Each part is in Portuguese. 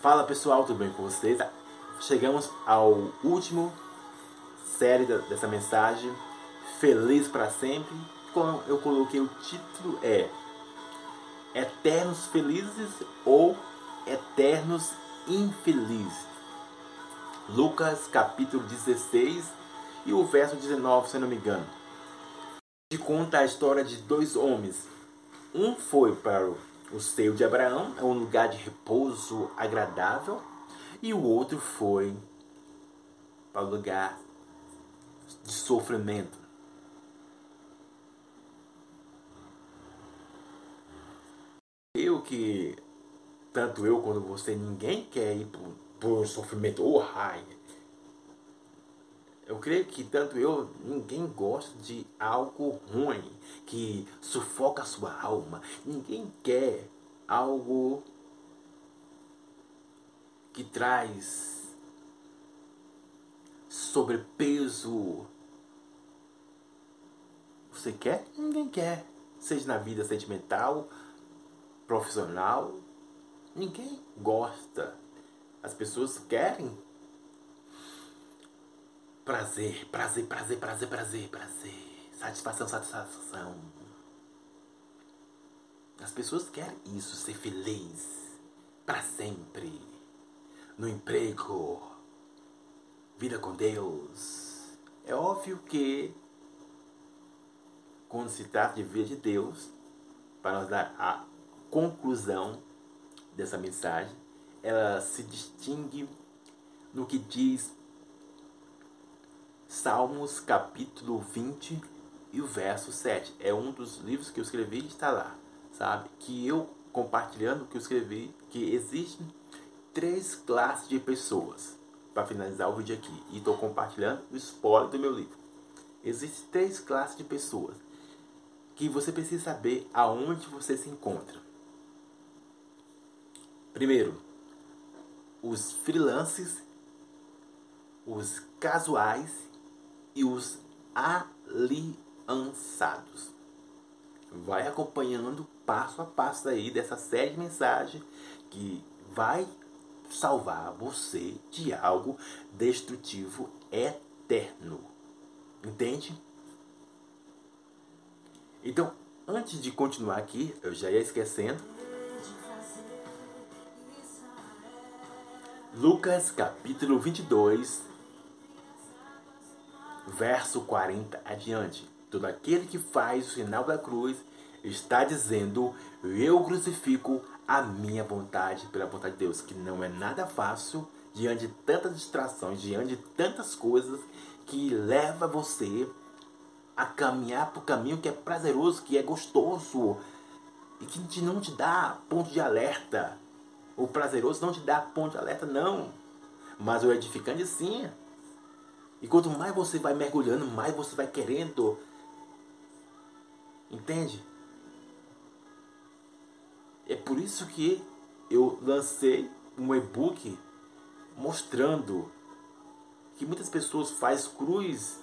Fala pessoal, tudo bem com vocês? Chegamos ao último série dessa mensagem, Feliz para sempre. Como eu coloquei o título é Eternos Felizes ou Eternos Infelizes. Lucas capítulo 16 e o verso 19, se não me engano. Que conta a história de dois homens. Um foi para o o seio de Abraão é um lugar de repouso agradável. E o outro foi para o lugar de sofrimento. Eu que tanto eu quanto você ninguém quer ir por, por sofrimento. Ou oh, eu creio que tanto eu, ninguém gosta de algo ruim, que sufoca a sua alma. Ninguém quer algo que traz sobrepeso. Você quer? Ninguém quer. Seja na vida sentimental, profissional, ninguém gosta. As pessoas querem Prazer, prazer, prazer, prazer, prazer, prazer. Satisfação, satisfação. As pessoas querem isso, ser feliz. Para sempre. No emprego. Vida com Deus. É óbvio que quando se trata de vida de Deus, para nos dar a conclusão dessa mensagem, ela se distingue no que diz Salmos capítulo 20 e o verso 7. É um dos livros que eu escrevi e está lá, sabe? Que eu compartilhando que eu escrevi, que existem três classes de pessoas. Para finalizar o vídeo aqui, e estou compartilhando o spoiler do meu livro. Existem três classes de pessoas que você precisa saber aonde você se encontra. Primeiro, os freelances, os casuais e os aliançados. Vai acompanhando passo a passo aí dessa série de mensagens que vai salvar você de algo destrutivo eterno. Entende? Então, antes de continuar aqui, eu já ia esquecendo. Lucas capítulo 22, verso 40 adiante. Todo aquele que faz o sinal da cruz está dizendo: Eu crucifico a minha vontade pela vontade de Deus, que não é nada fácil diante de tantas distrações, diante de tantas coisas que leva você a caminhar para o caminho que é prazeroso, que é gostoso e que não te dá ponto de alerta. O prazeroso não te dá ponto de alerta, não. Mas o edificante sim. E quanto mais você vai mergulhando, mais você vai querendo. Entende? É por isso que eu lancei um e-book mostrando que muitas pessoas faz cruz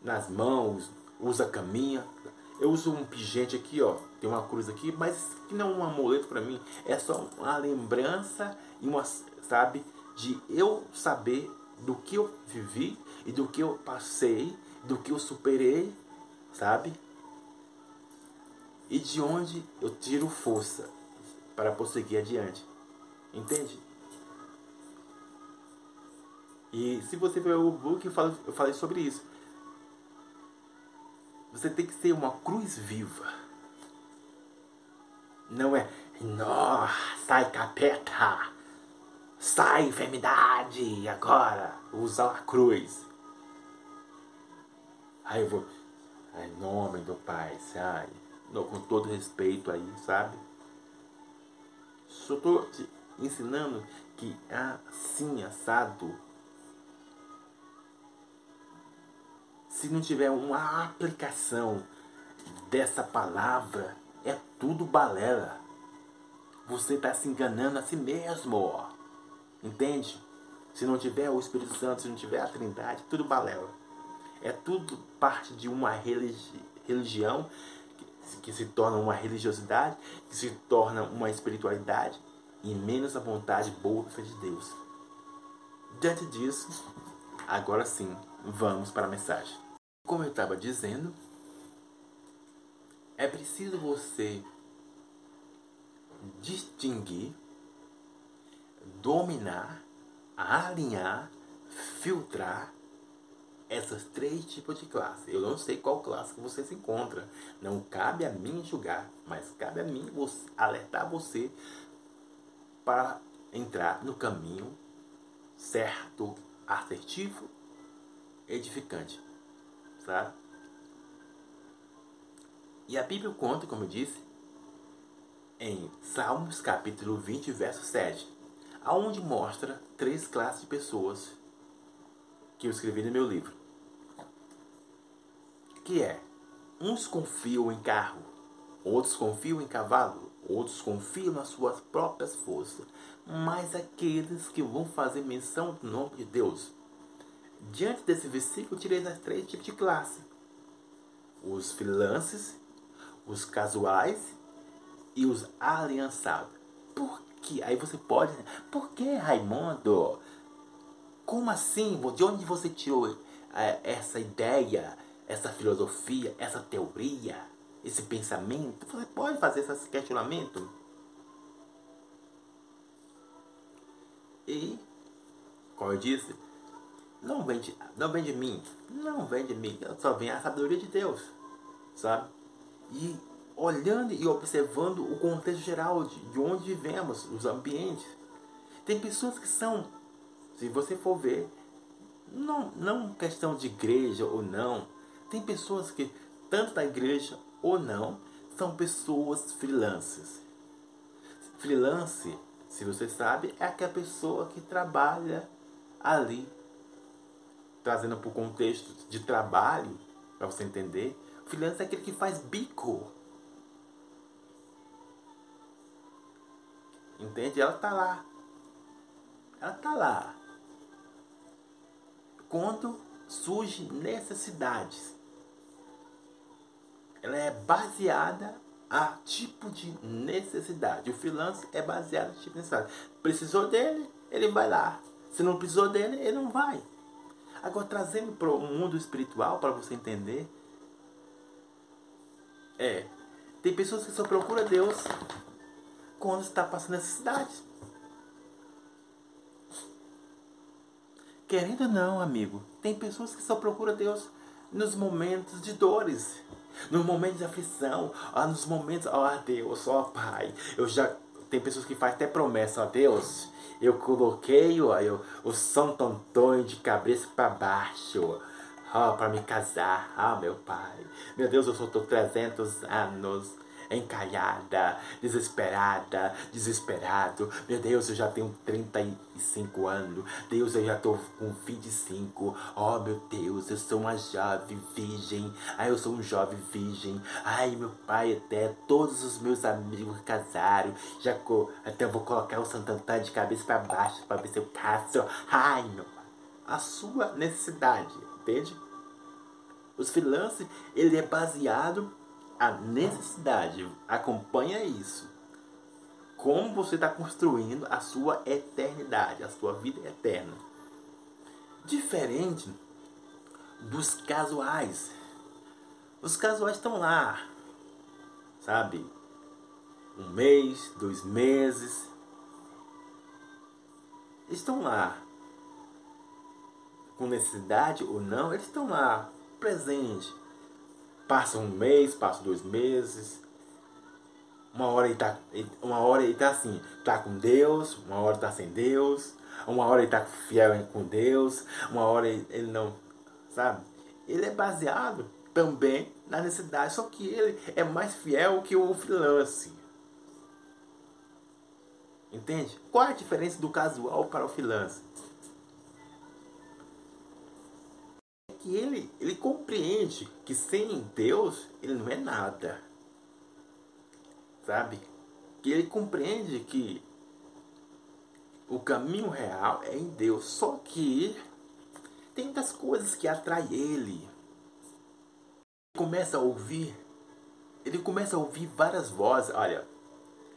nas mãos, usa caminha. Eu uso um pingente aqui, ó, tem uma cruz aqui, mas que não é um amuleto para mim, é só uma lembrança e uma, sabe, de eu saber do que eu vivi e do que eu passei, do que eu superei, sabe? E de onde eu tiro força para prosseguir adiante. Entende? E se você ver o book, eu, falei sobre isso. Você tem que ser uma cruz viva. Não é, nossa, sai capeta. Sai, enfermidade, agora, usa a cruz. Aí eu vou, em nome do Pai, sai, com todo respeito aí, sabe? Só estou te ensinando que assim, assado, se não tiver uma aplicação dessa palavra, é tudo balela. Você está se enganando a si mesmo. Entende? Se não tiver o Espírito Santo, se não tiver a Trindade, tudo balela. É tudo parte de uma religi religião que, se torna uma religiosidade, que se torna uma espiritualidade e menos a vontade boa de Deus. Diante disso, agora sim, vamos para a mensagem. Como eu estava dizendo, é preciso você distinguir, dominar, alinhar, filtrar essas três tipos de classe. Eu não sei qual classe que você se encontra. Não cabe a mim julgar, mas cabe a mim alertar você para entrar no caminho certo, assertivo, edificante. Sabe? E a Bíblia conta, como eu disse, em Salmos capítulo 20, verso 7, aonde mostra três classes de pessoas que eu escrevi no meu livro. Que é, uns confiam em carro, outros confiam em cavalo, outros confiam nas suas próprias forças, mas aqueles que vão fazer menção do nome de Deus. Diante desse versículo, tirei as três tipos de classe: os freelances, os casuais e os aliançados. Por que? Aí você pode. Por que, Raimundo? Como assim? De onde você tirou é, essa ideia, essa filosofia, essa teoria, esse pensamento? Você pode fazer esse questionamento? E, como eu disse, não vem de, não vem de mim, não vem de mim, só vem a sabedoria de Deus, sabe? E olhando e observando o contexto geral de, de onde vivemos, os ambientes. Tem pessoas que são se você for ver, não, não questão de igreja ou não, tem pessoas que, tanto da igreja ou não, são pessoas freelancers. Freelance, se você sabe, é aquela pessoa que trabalha ali, trazendo para o contexto de trabalho, para você entender. Freelance é aquele que faz bico. Entende? Ela está lá. Ela está lá quando surgem necessidades. Ela é baseada a tipo de necessidade. O freelance é baseado em tipo de necessidade. Precisou dele, ele vai lá. Se não precisou dele, ele não vai. Agora, trazendo para o mundo espiritual, para você entender, é, tem pessoas que só procuram Deus quando está passando necessidades. Querendo ou não, amigo, tem pessoas que só procuram Deus nos momentos de dores, nos momentos de aflição, ah, nos momentos, ó oh, Deus, ó oh, Pai, eu já tem pessoas que fazem até promessa, ó Deus, eu coloquei ó, eu, o Santo Antônio de cabeça para baixo, ó, para me casar, ah, meu Pai, meu Deus, eu só estou 300 anos encalhada, desesperada, desesperado. Meu Deus, eu já tenho 35 anos. Deus, eu já tô com 25. Oh, meu Deus, eu sou uma jovem virgem. Ai, eu sou um jovem virgem. Ai, meu pai até todos os meus amigos casaram. Já até eu vou colocar o Santo Antônio de cabeça para baixo para ver se eu caso. Ai, meu pai. A sua necessidade, entende? Os freelancers, ele é baseado a necessidade acompanha isso. Como você está construindo a sua eternidade, a sua vida eterna. Diferente dos casuais. Os casuais estão lá, sabe? Um mês, dois meses. Estão lá. Com necessidade ou não, eles estão lá, presente Passa um mês, passa dois meses. Uma hora ele tá, uma hora ele tá assim, tá com Deus, uma hora tá sem Deus, uma hora ele tá fiel com Deus, uma hora ele, ele não, sabe? Ele é baseado também na necessidade, só que ele é mais fiel que o freelance. Entende? Qual é a diferença do casual para o freelance? Que ele, ele compreende que sem Deus ele não é nada. Sabe? Que ele compreende que o caminho real é em Deus. Só que tem muitas coisas que atraem ele. Ele começa a ouvir, ele começa a ouvir várias vozes. Olha,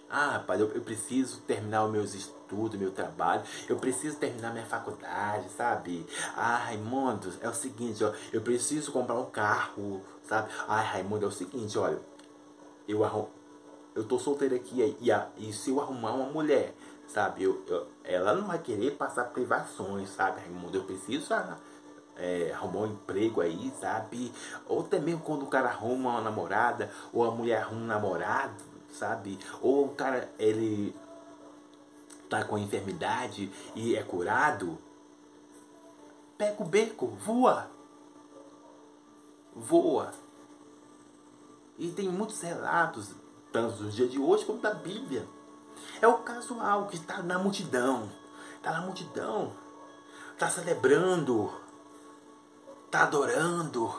Ah, rapaz, eu, eu preciso terminar os meus estudos, meu trabalho. Eu preciso terminar minha faculdade, sabe? Ah, Raimundo, é o seguinte, ó. Eu preciso comprar um carro, sabe? Ai, Raimundo, é o seguinte, olha. Eu, arrum, eu tô solteiro aqui e, e, e se eu arrumar uma mulher, sabe? Eu, eu, ela não vai querer passar privações, sabe, Raimundo? Eu preciso ah, é, arrumar um emprego aí, sabe? Ou também quando o cara arruma uma namorada, ou a mulher arruma um namorado, sabe? Ou o cara, ele tá com a enfermidade e é curado, pega o beco, voa. Voa. E tem muitos relatos, tanto dos dias de hoje como da Bíblia. É o casual que está na multidão. Está na multidão. Está celebrando. Está adorando.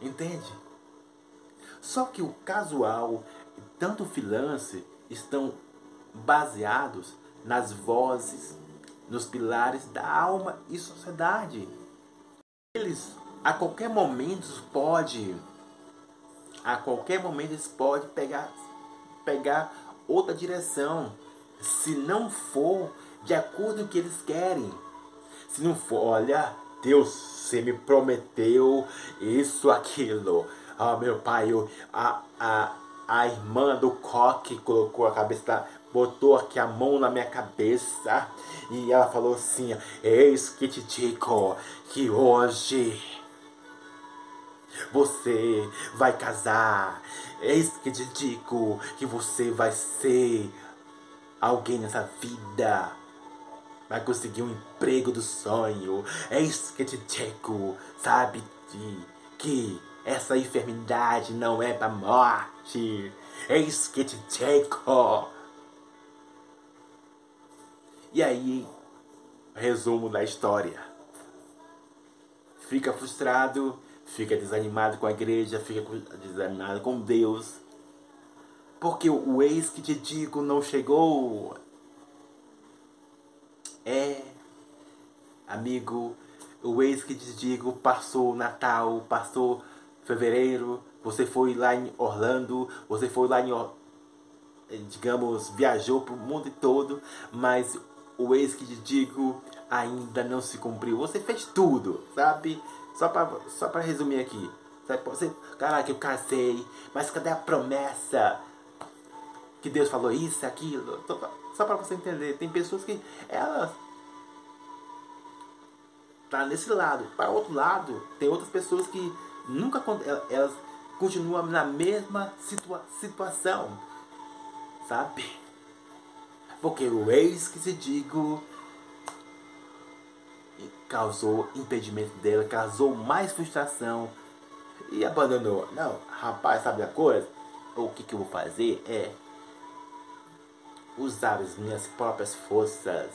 Entende? Só que o casual tanto o freelance estão baseados nas vozes, nos pilares da alma e sociedade. Eles a qualquer momento pode a qualquer momento eles podem pegar pegar outra direção, se não for de acordo com o que eles querem. Se não for, olha, Deus, você me prometeu isso, aquilo. Ah, meu pai, eu, a, a, a irmã do coque colocou a cabeça, botou aqui a mão na minha cabeça e ela falou assim: Eis que te digo que hoje você vai casar. Eis que te digo que você vai ser alguém nessa vida. Vai conseguir um emprego do sonho. Eis que te digo, sabe, de, que essa enfermidade não é para morte. Eis que te digo. E aí, resumo da história. Fica frustrado, fica desanimado com a igreja, fica desanimado com Deus. Porque o ex que te digo não chegou. É, amigo, o ex que te digo passou Natal, passou fevereiro, você foi lá em Orlando, você foi lá em, digamos, viajou para o mundo todo, mas o ex que te digo ainda não se cumpriu. Você fez tudo, sabe? Só para só pra resumir aqui. Sabe? Você, caraca, eu casei, mas cadê a promessa? Que Deus falou isso, aquilo. Só para você entender. Tem pessoas que elas tá nesse lado. Para outro lado, tem outras pessoas que nunca elas continuam na mesma situa situação, sabe? Porque o ex que se digo causou impedimento dela, causou mais frustração e abandonou. Não, rapaz, sabe a coisa? O que, que eu vou fazer é usar as minhas próprias forças.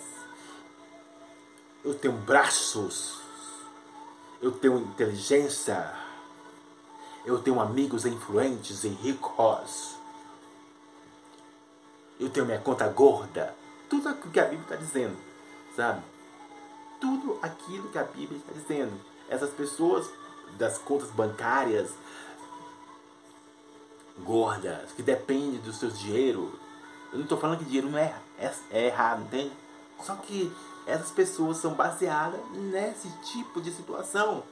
Eu tenho braços, eu tenho inteligência, eu tenho amigos influentes e ricos, eu tenho minha conta gorda. Tudo o que a Bíblia está dizendo, sabe? tudo aquilo que a Bíblia está dizendo. Essas pessoas das contas bancárias gordas, que dependem do seu dinheiro. Eu não estou falando que dinheiro não é, é, é errado, entende? Só que essas pessoas são baseadas nesse tipo de situação.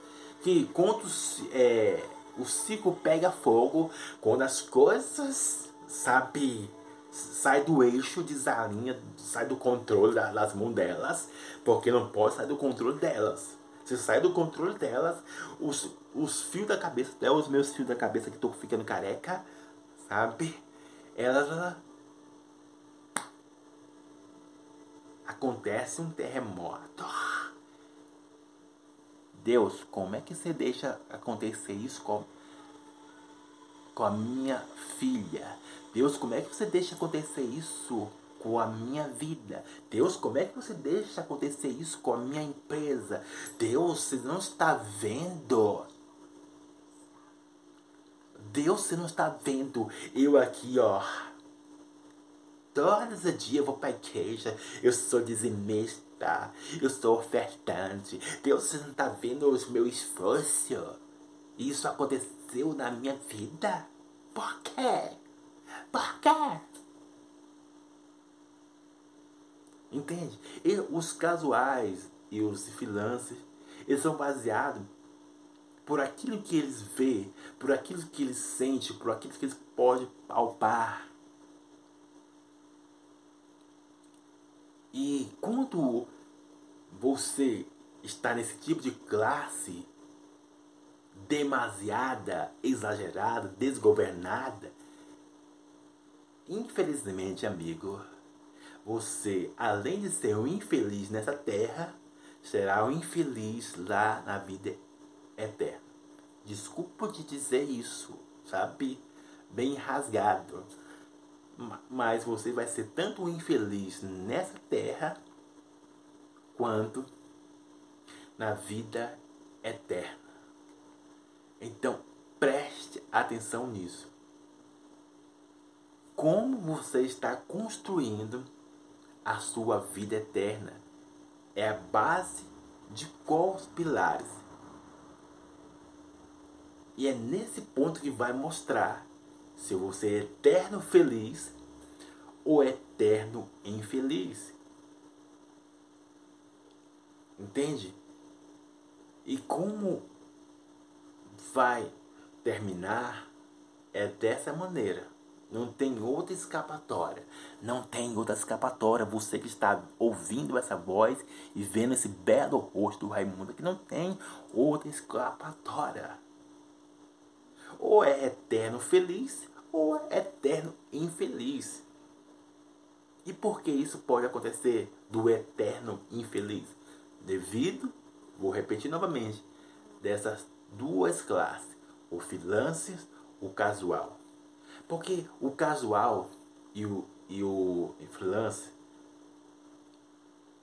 Que quando é, o ciclo pega fogo, quando as coisas, sabe, sai do eixo, desalinha, sai do controle das mãos delas, porque não pode sair do controle delas. Se sai do controle delas, os, os fios da cabeça, até os meus fios da cabeça que estou ficando careca, sabe? Elas. Acontece um terremoto. Deus, como é que você deixa acontecer isso com, com a minha filha? Deus, como é que você deixa acontecer isso com a minha vida? Deus, como é que você deixa acontecer isso com a minha empresa? Deus, você não está vendo? Deus, você não está vendo eu aqui, ó. Todos os dias eu vou para a igreja, eu sou dizimista, eu sou ofertante. Deus, você não está vendo os meus esforços? Isso aconteceu na minha vida? Por quê? Por quê? Entende? E os casuais e os freelancers, eles são baseados por aquilo que eles vê, por aquilo que eles sentem, por aquilo que eles podem palpar. E quando você está nesse tipo de classe demasiada, exagerada, desgovernada, infelizmente, amigo, você, além de ser um infeliz nessa terra, será um infeliz lá na vida eterna. Desculpa te dizer isso, sabe? Bem rasgado. Mas você vai ser tanto um infeliz nessa terra quanto na vida eterna. Então, preste atenção nisso. Como você está construindo a sua vida eterna é a base de quais pilares. E é nesse ponto que vai mostrar se você é eterno feliz ou eterno infeliz. Entende? E como vai terminar é dessa maneira. Não tem outra escapatória. Não tem outra escapatória. Você que está ouvindo essa voz e vendo esse belo rosto do Raimundo, que não tem outra escapatória. Ou é eterno feliz, ou é eterno infeliz. E por que isso pode acontecer do eterno infeliz? Devido, vou repetir novamente, dessas duas classes, o freelancer, o casual. Porque o casual e o, e o freelance,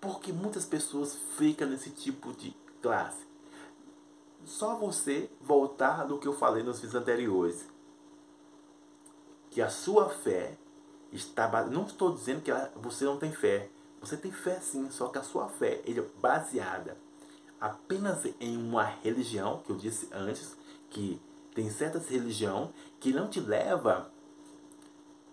porque muitas pessoas ficam nesse tipo de classe. Só você voltar do que eu falei nos vídeos anteriores. Que a sua fé está Não estou dizendo que você não tem fé. Você tem fé sim, só que a sua fé é baseada apenas em uma religião, que eu disse antes, que tem certas religião que não te leva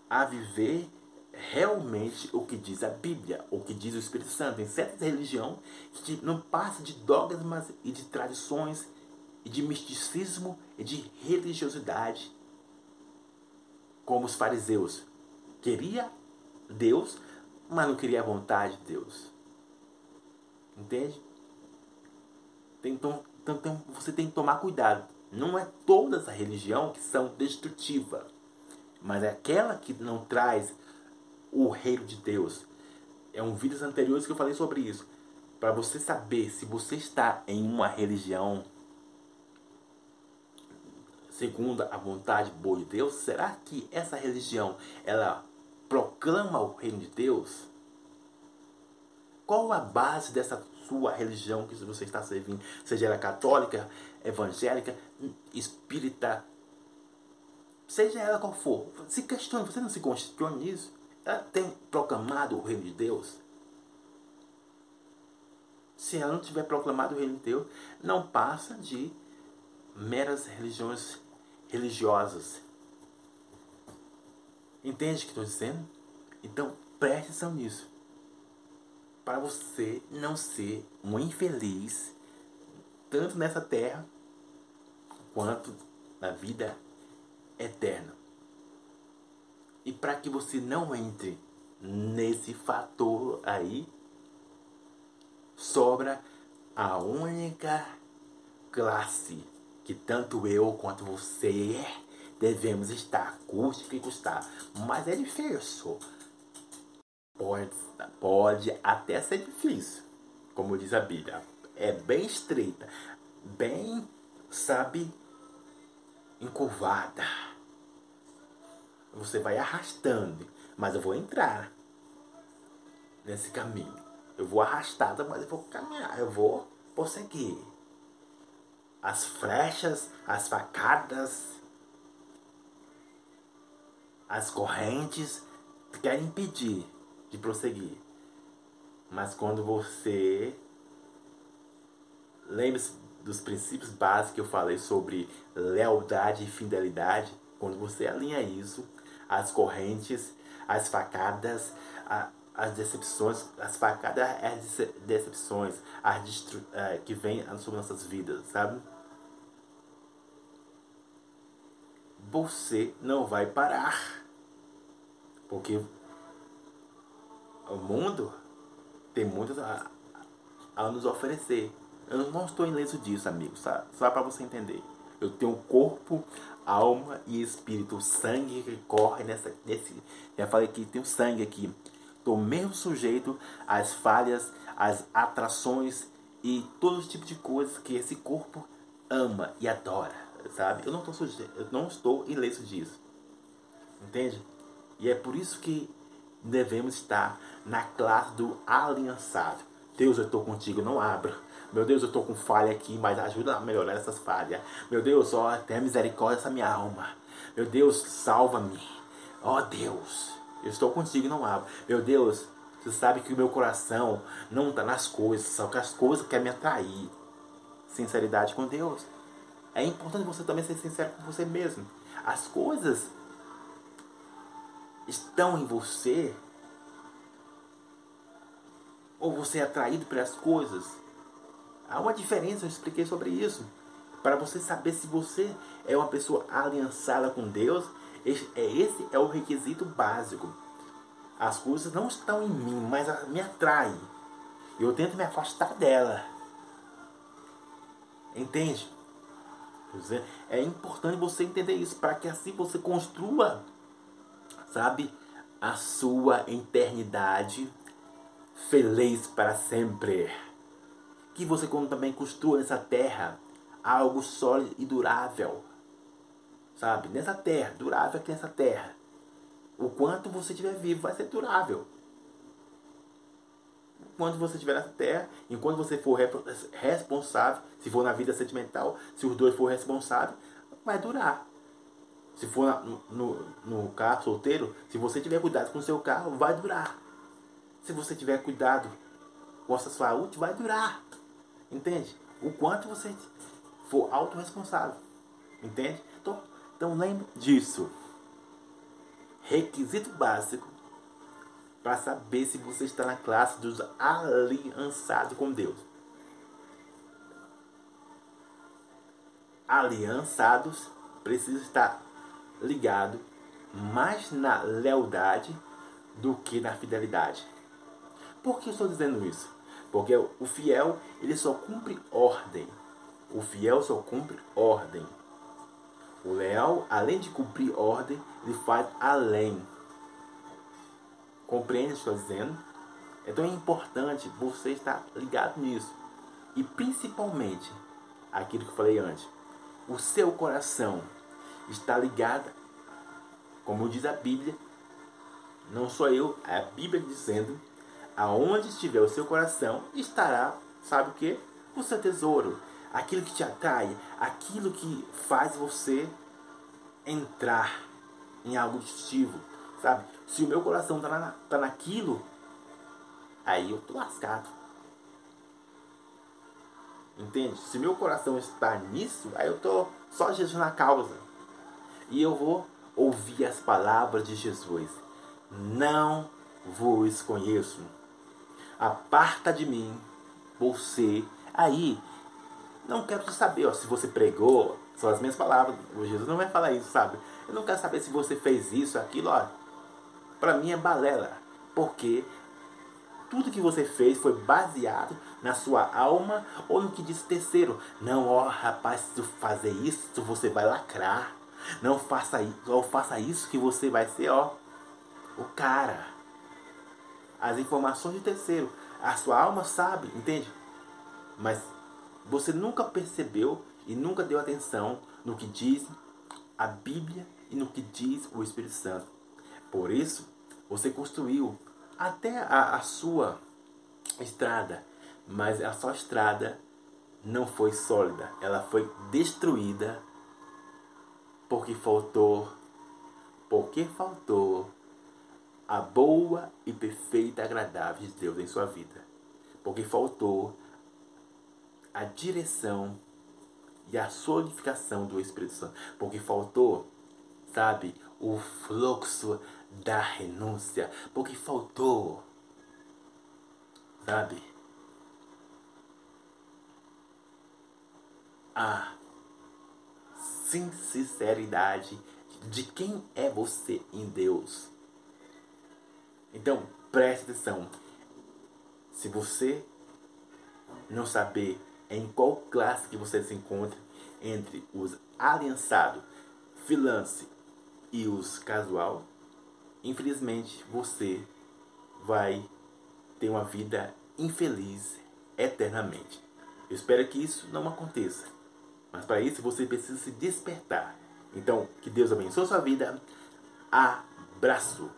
a viver realmente o que diz a Bíblia, o que diz o Espírito Santo. Tem certas religião que não passa de dogmas e de tradições e de misticismo e de religiosidade, como os fariseus. Queria Deus, mas não queria a vontade de Deus. Entende? Então, então você tem que tomar cuidado. Não é toda essa religião que são destrutiva, mas é aquela que não traz o reino de Deus. É um vídeos anteriores que eu falei sobre isso. Para você saber se você está em uma religião segundo a vontade boa de Deus, será que essa religião ela proclama o reino de Deus? Qual a base dessa sua religião que você está servindo, seja ela católica, evangélica, espírita, seja ela qual for, se questione, você não se questione nisso? Ela tem proclamado o reino de Deus? Se ela não tiver proclamado o reino de Deus, não passa de meras religiões religiosas. Entende o que estou dizendo? Então preste atenção nisso para você não ser um infeliz, tanto nessa terra quanto na vida eterna. E para que você não entre nesse fator aí, sobra a única classe que tanto eu quanto você devemos estar, custe que custar. Mas é difícil Pode, pode até ser difícil, como diz a Bíblia. É bem estreita, bem, sabe, encurvada. Você vai arrastando, mas eu vou entrar nesse caminho. Eu vou arrastada, mas eu vou caminhar, eu vou prosseguir. As flechas, as facadas, as correntes querem impedir de prosseguir. Mas quando você lembre-se dos princípios básicos que eu falei sobre lealdade e fidelidade, quando você alinha isso, as correntes, as facadas, a, as decepções, as facadas, as decepções as destru, é, que vêm sobre nossas vidas, sabe? Você não vai parar. Porque o mundo tem muito a, a nos oferecer. Eu não estou ileso disso, amigo. Só, para você entender. Eu tenho corpo, alma e espírito. O sangue que corre nessa. Nesse, já falei que tem o sangue aqui. Estou mesmo sujeito às falhas, às atrações e todo tipo de coisas que esse corpo ama e adora, sabe? Eu não estou sujeito, eu não estou ileso disso. Entende? E é por isso que devemos estar na classe do aliançado. Deus, eu estou contigo, não abra. Meu Deus, eu estou com falha aqui, mas ajuda a melhorar essas falhas. Meu Deus, ó, tenha misericórdia dessa minha alma. Meu Deus, salva-me. Ó Deus, eu estou contigo, não abro. Meu Deus, você sabe que o meu coração não está nas coisas, só que as coisas querem me atrair. Sinceridade com Deus. É importante você também ser sincero com você mesmo. As coisas estão em você? Ou você é atraído pelas coisas? Há uma diferença, eu expliquei sobre isso. Para você saber se você é uma pessoa aliançada com Deus, esse é, é o requisito básico. As coisas não estão em mim, mas me atraem. Eu tento me afastar dela. Entende? É importante você entender isso para que assim você construa sabe? A sua eternidade feliz para sempre. Que você também construa nessa terra algo sólido e durável. Sabe? Nessa terra, durável aqui nessa terra. O quanto você estiver vivo vai ser durável. Enquanto você estiver nessa terra, enquanto você for responsável, se for na vida sentimental, se os dois forem responsáveis, vai durar. Se for no, no, no carro solteiro, se você tiver cuidado com o seu carro, vai durar. Se você tiver cuidado com a sua saúde, vai durar. Entende? O quanto você for autorresponsável. Entende? Então, então lembre disso. Requisito básico para saber se você está na classe dos aliançados com Deus. Aliançados precisam estar ligado mais na lealdade do que na fidelidade. Por que eu estou dizendo isso? Porque o fiel, ele só cumpre ordem. O fiel só cumpre ordem. O leal, além de cumprir ordem, ele faz além. Compreende o que estou dizendo? Então é importante você estar ligado nisso. E principalmente, aquilo que eu falei antes, o seu coração está ligada, como diz a Bíblia, não sou eu, é a Bíblia dizendo, aonde estiver o seu coração, estará, sabe o que? O seu tesouro, aquilo que te atrai, aquilo que faz você entrar em algo distintivo, sabe? Se o meu coração está na, tá naquilo, aí eu tô lascado. Entende? Se meu coração está nisso, aí eu tô só Jesus na causa. E eu vou ouvir as palavras de Jesus. Não vos conheço. Aparta de mim, você. Aí, não quero saber ó, se você pregou, são as minhas palavras. O Jesus não vai falar isso, sabe? Eu não quero saber se você fez isso, aquilo, ó. Pra mim é balela. Porque tudo que você fez foi baseado na sua alma ou no que disse terceiro. Não, ó, rapaz, se tu fazer isso, você vai lacrar. Não faça isso, ou faça isso que você vai ser, ó, o cara. As informações de terceiro. A sua alma sabe, entende? Mas você nunca percebeu e nunca deu atenção no que diz a Bíblia e no que diz o Espírito Santo. Por isso, você construiu até a, a sua estrada, mas a sua estrada não foi sólida, ela foi destruída porque faltou, porque faltou a boa e perfeita agradável de Deus em sua vida. Porque faltou a direção e a solidificação do Espírito Santo. Porque faltou, sabe, o fluxo da renúncia, porque faltou, sabe? A sinceridade de quem é você em Deus. Então, preste atenção. Se você não saber em qual classe que você se encontra entre os aliançados, freelance e os casual, infelizmente você vai ter uma vida infeliz eternamente. Eu espero que isso não aconteça. Mas para isso você precisa se despertar. Então, que Deus abençoe a sua vida. Abraço!